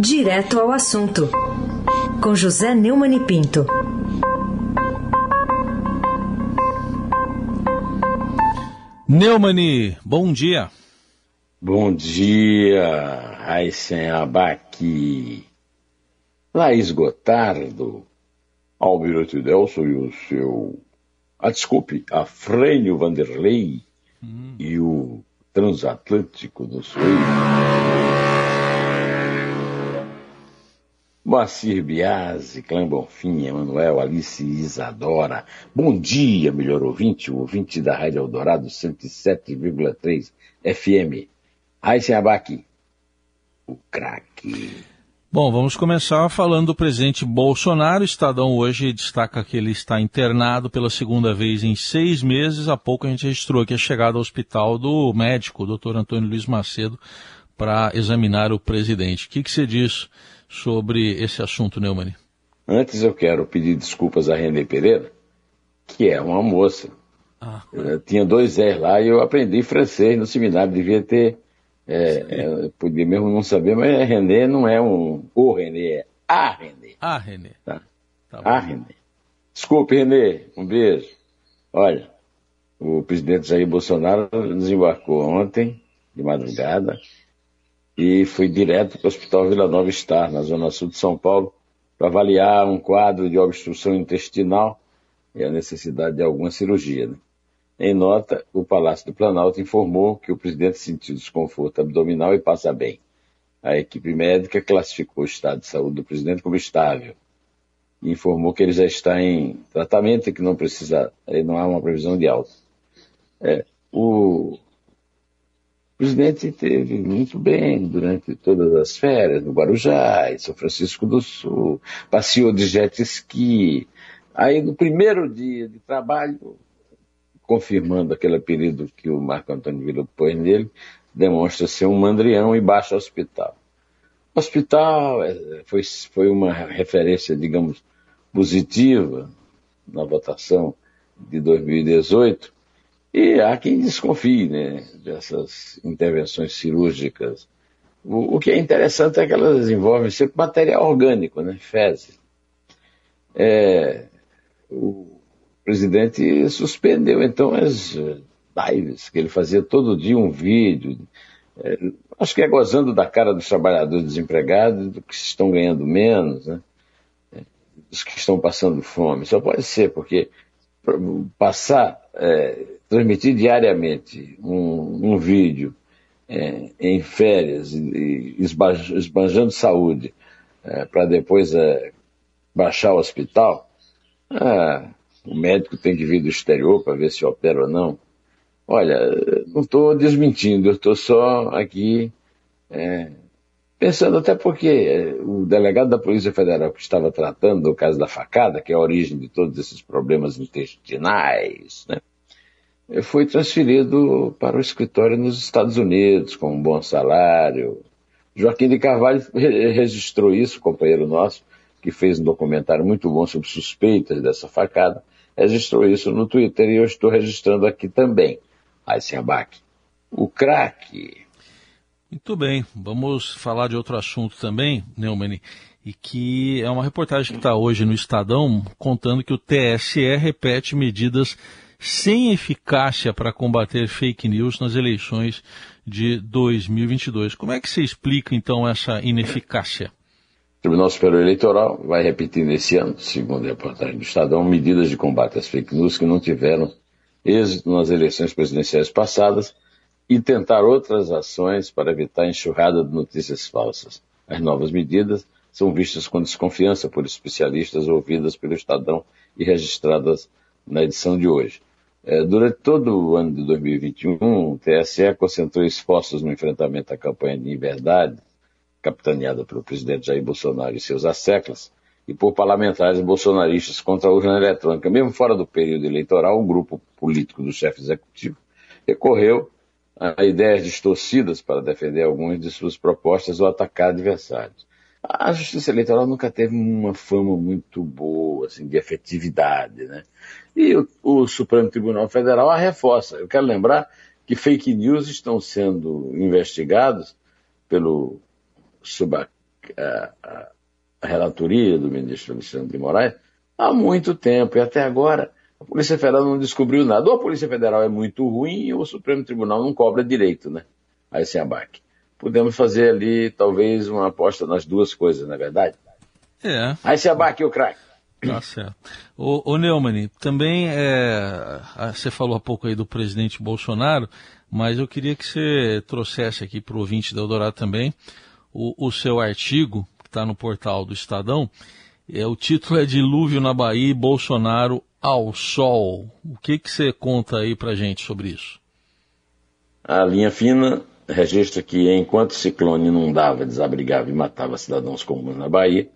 Direto ao assunto, com José Neumann e Pinto. Neumani, bom dia. Bom dia, Raíssen Abac, Laís Gotardo, Almirante Delson e o seu... Ah, desculpe, Afrânio Vanderlei hum. e o transatlântico do Sul. Moacir Biasi, Clã Bonfim, Emanuel, Alice Isadora. Bom dia, melhor ouvinte, o ouvinte da Rádio Eldorado 107,3 FM. Raíssen Abac, o craque. Bom, vamos começar falando do presidente Bolsonaro. O Estadão hoje destaca que ele está internado pela segunda vez em seis meses. Há pouco a gente registrou aqui a chegada ao hospital do médico, o doutor Antônio Luiz Macedo, para examinar o presidente. O que, que você diz sobre esse assunto, Neumann? Antes eu quero pedir desculpas a Renê Pereira, que é uma moça. Ah. tinha dois R lá e eu aprendi francês no seminário, devia ter. É, é, podia mesmo não saber, mas é Renê não é um o Renê, é a Renê. A Renê. Tá? tá a Renê. Desculpe, Renê, um beijo. Olha, o presidente Jair Bolsonaro desembarcou ontem, de madrugada, e fui direto para o Hospital Vila Nova Star, na Zona Sul de São Paulo, para avaliar um quadro de obstrução intestinal e a necessidade de alguma cirurgia. Né? Em nota, o Palácio do Planalto informou que o presidente sentiu desconforto abdominal e passa bem. A equipe médica classificou o estado de saúde do presidente como estável informou que ele já está em tratamento e que não precisa, não há uma previsão de alta. É, o o presidente teve muito bem durante todas as férias, no Guarujá, em São Francisco do Sul, passeou de jet ski. Aí, no primeiro dia de trabalho, confirmando aquele apelido que o Marco Antônio Vila pôs nele, demonstra ser um mandrião e baixa hospital. O hospital é, foi, foi uma referência, digamos, positiva na votação de 2018, e há quem desconfie né, dessas intervenções cirúrgicas. O, o, que é interessante é que elas envolvem sempre material orgânico, né, fezes. É, o presidente suspendeu então as lives, que ele fazia todo dia um vídeo. É, acho que é gozando da cara dos trabalhadores desempregados, do que estão ganhando menos, né, dos que estão passando fome. Só pode ser, porque passar. É, transmitir diariamente um, um vídeo é, em férias esbanjando saúde é, para depois é, baixar o hospital, ah, o médico tem que vir do exterior para ver se opera ou não. Olha, não estou desmentindo, eu estou só aqui é, pensando até porque é, o delegado da Polícia Federal que estava tratando do caso da facada, que é a origem de todos esses problemas intestinais, né? foi transferido para o escritório nos Estados Unidos, com um bom salário. Joaquim de Carvalho registrou isso, companheiro nosso, que fez um documentário muito bom sobre suspeitas dessa facada, registrou isso no Twitter e eu estou registrando aqui também. Eisenbach. O craque. Muito bem, vamos falar de outro assunto também, Neumann, e que é uma reportagem que está hoje no Estadão contando que o TSE repete medidas sem eficácia para combater fake news nas eleições de 2022. Como é que você explica, então, essa ineficácia? O Tribunal Superior Eleitoral vai repetir nesse ano, segundo a reportagem do Estadão, medidas de combate às fake news que não tiveram êxito nas eleições presidenciais passadas e tentar outras ações para evitar a enxurrada de notícias falsas. As novas medidas são vistas com desconfiança por especialistas ouvidas pelo Estadão e registradas na edição de hoje. É, durante todo o ano de 2021, o TSE concentrou esforços no enfrentamento à campanha de inverdade, capitaneada pelo presidente Jair Bolsonaro e seus asseclas, e por parlamentares bolsonaristas contra a urna eletrônica. Mesmo fora do período eleitoral, um grupo político do chefe executivo recorreu a ideias distorcidas para defender algumas de suas propostas ou atacar adversários. A justiça eleitoral nunca teve uma fama muito boa, assim, de efetividade, né? E o, o Supremo Tribunal Federal a reforça. Eu quero lembrar que fake news estão sendo investigados pelo a, a, a relatoria do ministro Alexandre de Moraes há muito tempo e até agora a Polícia Federal não descobriu nada. Ou a Polícia Federal é muito ruim ou o Supremo Tribunal não cobra direito, né? A esse abaque. Podemos fazer ali, talvez, uma aposta nas duas coisas, na é verdade? É. Aí se abaque o craque. Tá certo. O, o Neumann, também é, você falou há pouco aí do presidente Bolsonaro, mas eu queria que você trouxesse aqui para o ouvinte da Eldorado também o, o seu artigo, que está no portal do Estadão. É, o título é Dilúvio na Bahia e Bolsonaro ao Sol. O que, que você conta aí para gente sobre isso? A linha fina registra que enquanto o ciclone inundava, desabrigava e matava cidadãos comuns na Bahia,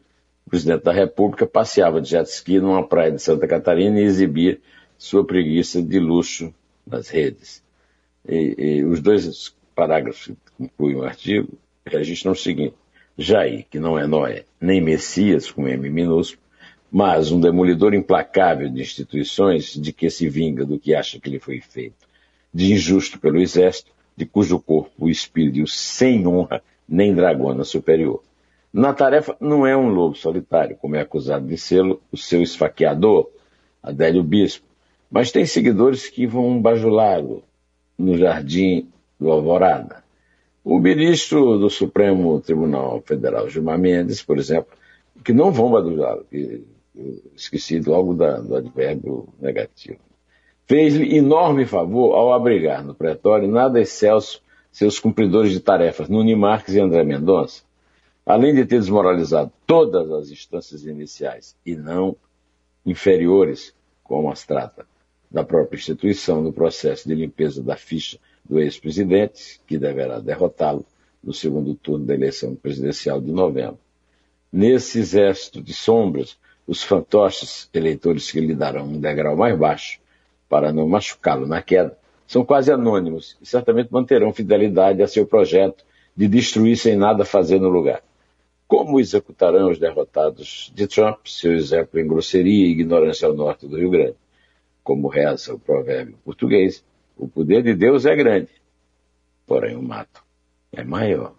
o presidente da República passeava de jet ski numa praia de Santa Catarina e exibia sua preguiça de luxo nas redes. E, e os dois parágrafos que concluem o artigo registram o seguinte: Jair, que não é Noé, nem Messias, com M minúsculo, mas um demolidor implacável de instituições de que se vinga do que acha que lhe foi feito, de injusto pelo exército, de cujo corpo o espírito sem honra nem dragona superior. Na tarefa não é um lobo solitário, como é acusado de ser o seu esfaqueador, Adélio Bispo, mas tem seguidores que vão bajulá-lo no jardim do Alvorada. O ministro do Supremo Tribunal Federal, Gilmar Mendes, por exemplo, que não vão bajulá-lo, esqueci logo da, do advérbio negativo, fez-lhe enorme favor ao abrigar no pretório nada excelso seus cumpridores de tarefas, Nuni Marques e André Mendonça, além de ter desmoralizado todas as instâncias iniciais e não inferiores, como as trata, da própria instituição no processo de limpeza da ficha do ex-presidente, que deverá derrotá-lo no segundo turno da eleição presidencial de novembro. Nesse exército de sombras, os fantoches eleitores que lhe darão um degrau mais baixo para não machucá-lo na queda são quase anônimos e certamente manterão fidelidade a seu projeto de destruir sem nada fazer no lugar. Como executarão os derrotados de Trump seu exemplo em grosseria e ignorância ao norte do Rio Grande? Como reza o provérbio português, o poder de Deus é grande, porém o mato é maior.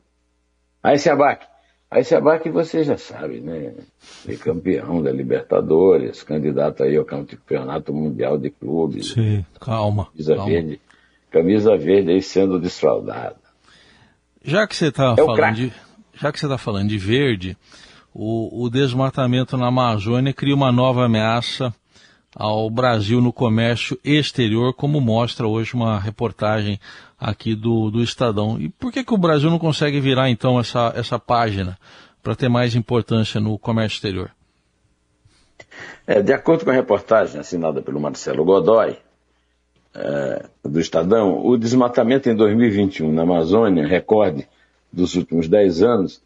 Aí se abaque. Aí se abaque você já sabe, né? Campeão da Libertadores, candidato aí ao campeonato mundial de clubes. Sim, calma. Camisa calma. verde. Camisa verde aí sendo desfraldada. Já que você está É falando de, já que você está falando de verde, o, o desmatamento na Amazônia cria uma nova ameaça ao Brasil no comércio exterior, como mostra hoje uma reportagem aqui do, do Estadão. E por que, que o Brasil não consegue virar então essa, essa página para ter mais importância no comércio exterior? É, de acordo com a reportagem assinada pelo Marcelo Godoy, é, do Estadão, o desmatamento em 2021 na Amazônia, recorde dos últimos 10 anos,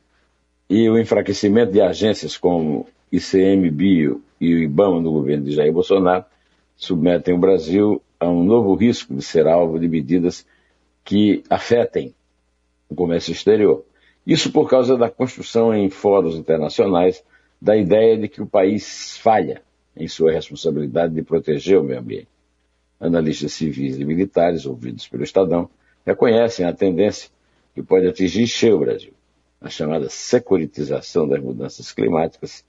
e o enfraquecimento de agências como ICMBio e o IBAMA do governo de Jair Bolsonaro submetem o Brasil a um novo risco de ser alvo de medidas que afetem o comércio exterior. Isso por causa da construção em fóruns internacionais da ideia de que o país falha em sua responsabilidade de proteger o meio ambiente. Analistas civis e militares, ouvidos pelo Estadão, reconhecem a tendência que pode atingir cheio o Brasil, a chamada securitização das mudanças climáticas,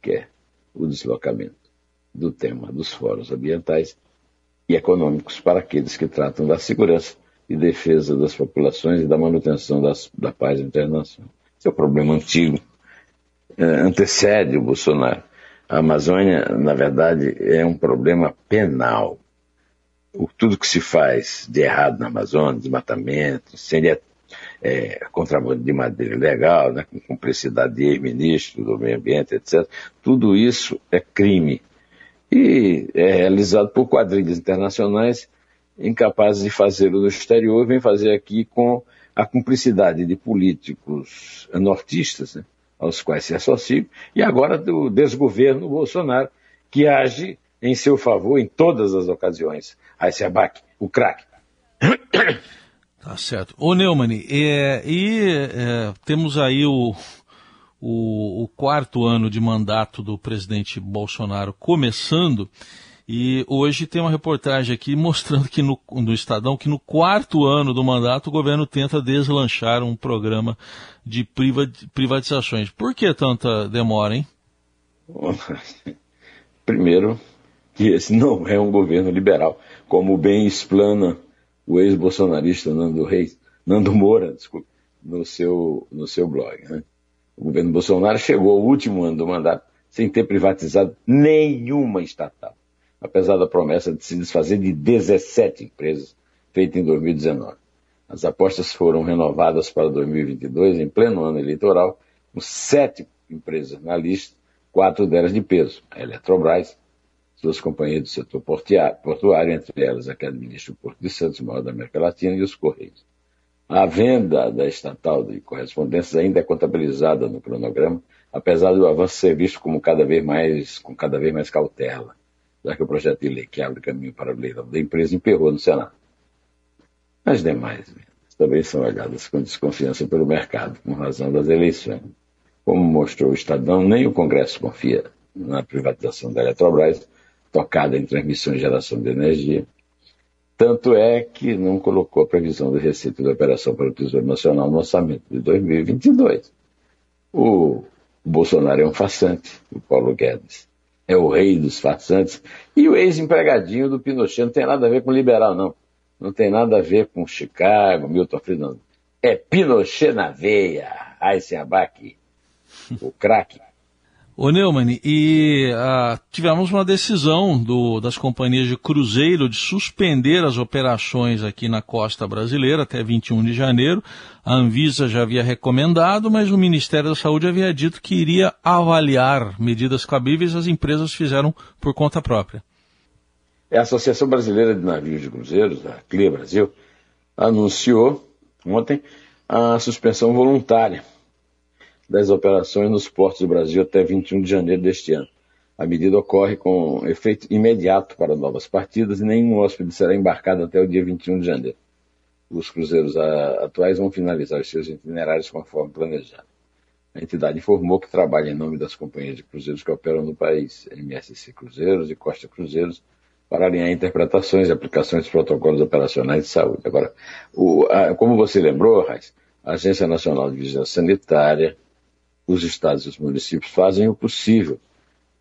que é o deslocamento do tema dos fóruns ambientais e econômicos para aqueles que tratam da segurança e defesa das populações e da manutenção das, da paz internacional. Esse é um problema antigo, é, antecede o Bolsonaro. A Amazônia, na verdade, é um problema penal. O, tudo que se faz de errado na Amazônia, desmatamento, seria é, contrabando de madeira ilegal, né, com cumplicidade de ex-ministro do meio ambiente, etc. Tudo isso é crime. E é realizado por quadrilhas internacionais incapazes de fazê-lo no exterior, vem fazer aqui com a cumplicidade de políticos nortistas, né, aos quais se associam, e agora do desgoverno Bolsonaro, que age em seu favor em todas as ocasiões. Aí se abaque, o craque. Tá certo. Ô Neumann, é, e é, temos aí o, o, o quarto ano de mandato do presidente Bolsonaro começando, E hoje tem uma reportagem aqui mostrando que no, no Estadão que no quarto ano do mandato o governo tenta deslanchar um programa de privatizações. Por que tanta demora, hein? Primeiro, que esse não é um governo liberal, como bem explana o ex-bolsonarista Nando Reis, Nando Moura, no seu, no seu blog. Né? O governo Bolsonaro chegou ao último ano do mandato sem ter privatizado nenhuma estatal, apesar da promessa de se desfazer de 17 empresas feita em 2019. As apostas foram renovadas para 2022, em pleno ano eleitoral, com sete empresas na lista, quatro delas de peso, a Eletrobras, suas companhias do setor portuário, entre elas a que administra o Porto de Santos, maior da América Latina, e os Correios. A venda da estatal de correspondências ainda é contabilizada no cronograma, apesar do avanço ser visto como cada vez mais, com cada vez mais cautela, já que o projeto de lei que abre caminho para o leilão da empresa emperrou no Senado. As demais vendas também são olhadas com desconfiança pelo mercado, com razão das eleições. Como mostrou o Estadão, nem o Congresso confia na privatização da Eletrobras, tocada em transmissão e geração de energia. Tanto é que não colocou a previsão de receita da operação para o Tesouro Nacional no orçamento de 2022. O Bolsonaro é um farsante, o Paulo Guedes é o rei dos farsantes, e o ex-empregadinho do Pinochet não tem nada a ver com liberal, não. Não tem nada a ver com Chicago, Milton Friedman. É Pinochet na veia, Eisenbach, o craque. Ô Neumann, e uh, tivemos uma decisão do, das companhias de cruzeiro de suspender as operações aqui na costa brasileira até 21 de janeiro. A Anvisa já havia recomendado, mas o Ministério da Saúde havia dito que iria avaliar medidas cabíveis, as empresas fizeram por conta própria. A Associação Brasileira de Navios de Cruzeiros, a CLIA Brasil, anunciou ontem a suspensão voluntária das operações nos portos do Brasil até 21 de janeiro deste ano. A medida ocorre com efeito imediato para novas partidas e nenhum hóspede será embarcado até o dia 21 de janeiro. Os cruzeiros atuais vão finalizar os seus itinerários conforme planejado. A entidade informou que trabalha em nome das companhias de cruzeiros que operam no país, MSC Cruzeiros e Costa Cruzeiros, para alinhar interpretações e aplicações dos protocolos operacionais de saúde. Agora, o, a, como você lembrou, Raiz, a Agência Nacional de Vigilância Sanitária, os estados e os municípios fazem o possível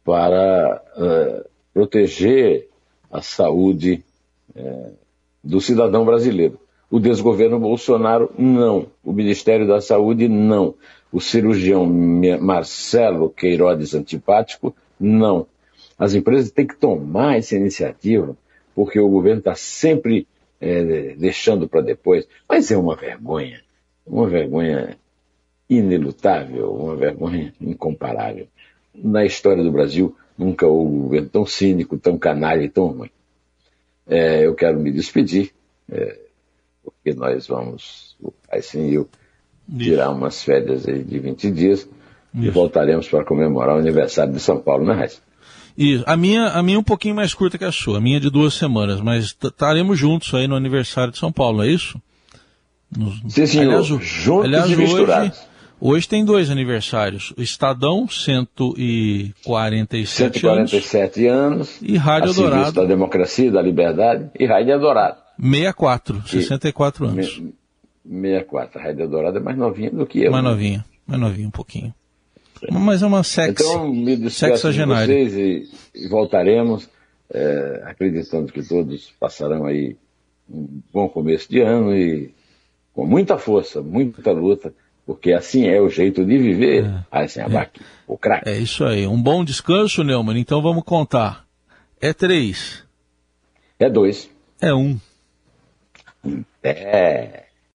para uh, proteger a saúde uh, do cidadão brasileiro. O desgoverno Bolsonaro, não. O Ministério da Saúde, não. O cirurgião Marcelo Queiroz Antipático, não. As empresas têm que tomar essa iniciativa, porque o governo está sempre é, deixando para depois. Mas é uma vergonha, uma vergonha inelutável, uma vergonha incomparável. Na história do Brasil, nunca houve um governo tão cínico, tão canalha e tão ruim. É, eu quero me despedir, é, porque nós vamos, assim eu, tirar umas férias de 20 dias Isso. e voltaremos para comemorar o aniversário de São Paulo, né, Raíssa? Isso. A minha, a minha é um pouquinho mais curta que a sua, a minha é de duas semanas, mas estaremos juntos aí no aniversário de São Paulo, é isso? Nos... Sim, senhor. Aliás, juntos aliás, e misturados. Hoje, tem dois aniversários. O Estadão, 147, 147 anos. E Rádio Dourado. da democracia, da liberdade. E Rádio Dourado. 64, 64 e, anos. 64. A Rádio Dourado é mais novinha do que eu. Mais né? novinha, mais novinha um pouquinho. É. Mas é uma sex, então, me sexagenária. De vocês e, e voltaremos, é, acreditando que todos passarão aí um bom começo de ano e com muita força, muita luta porque assim é o jeito de viver, é. assim, é. o craque. É isso aí. Um bom descanso, Neumann. Então vamos contar. É três. É dois. É um. É.